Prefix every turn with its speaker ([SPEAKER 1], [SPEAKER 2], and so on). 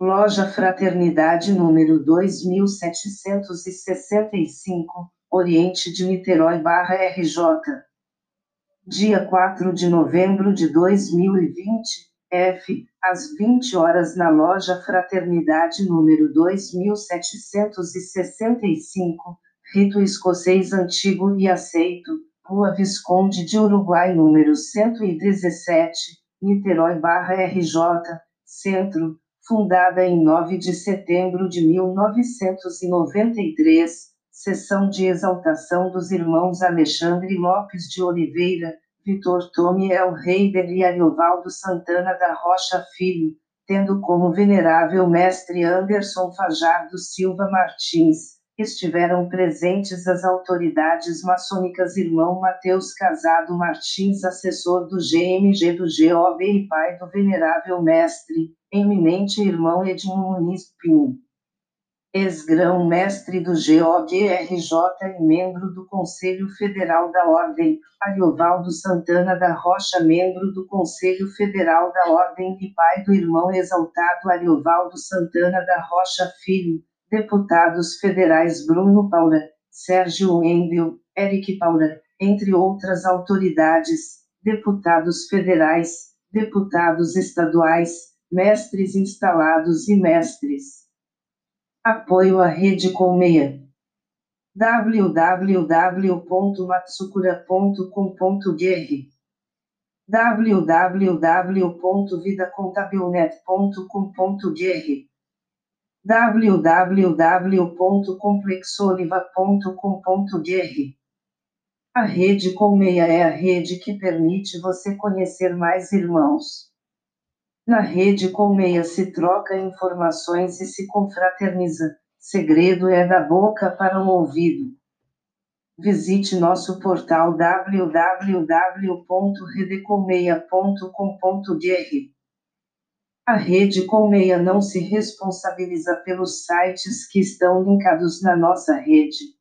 [SPEAKER 1] Loja Fraternidade número 2765, Oriente de Niterói barra RJ. Dia 4 de novembro de 2020, F, às 20 horas na Loja Fraternidade número 2765, Rito Escocês Antigo e Aceito, Rua Visconde de Uruguai número 117, Niterói barra RJ, Centro, fundada em 9 de setembro de 1993, sessão de exaltação dos irmãos Alexandre Lopes de Oliveira, Vitor Tomiel Reider e Ariovaldo Santana da Rocha Filho, tendo como venerável mestre Anderson Fajardo Silva Martins, estiveram presentes as autoridades maçônicas irmão Mateus Casado Martins, assessor do GMG do GOB e pai do venerável mestre, eminente irmão Edmo Muniz Pinho. Ex-grão mestre do GOGRJ e membro do Conselho Federal da Ordem, Ariovaldo Santana da Rocha, membro do Conselho Federal da Ordem e pai do irmão exaltado Ariovaldo Santana da Rocha Filho, deputados federais Bruno Paula, Sérgio Wendel, Eric Paula, entre outras autoridades, deputados federais, deputados estaduais, mestres instalados e mestres. Apoio à Rede Colmeia. www.matsukura.com.br www.vidacontabilnet.com.br www.complexoliva.com.br A Rede Colmeia é a rede que permite você conhecer mais irmãos. Na rede colmeia se troca informações e se confraterniza. Segredo é da boca para o ouvido. Visite nosso portal www.redecolmeia.com.br. A Rede Colmeia não se responsabiliza pelos sites que estão linkados na nossa rede.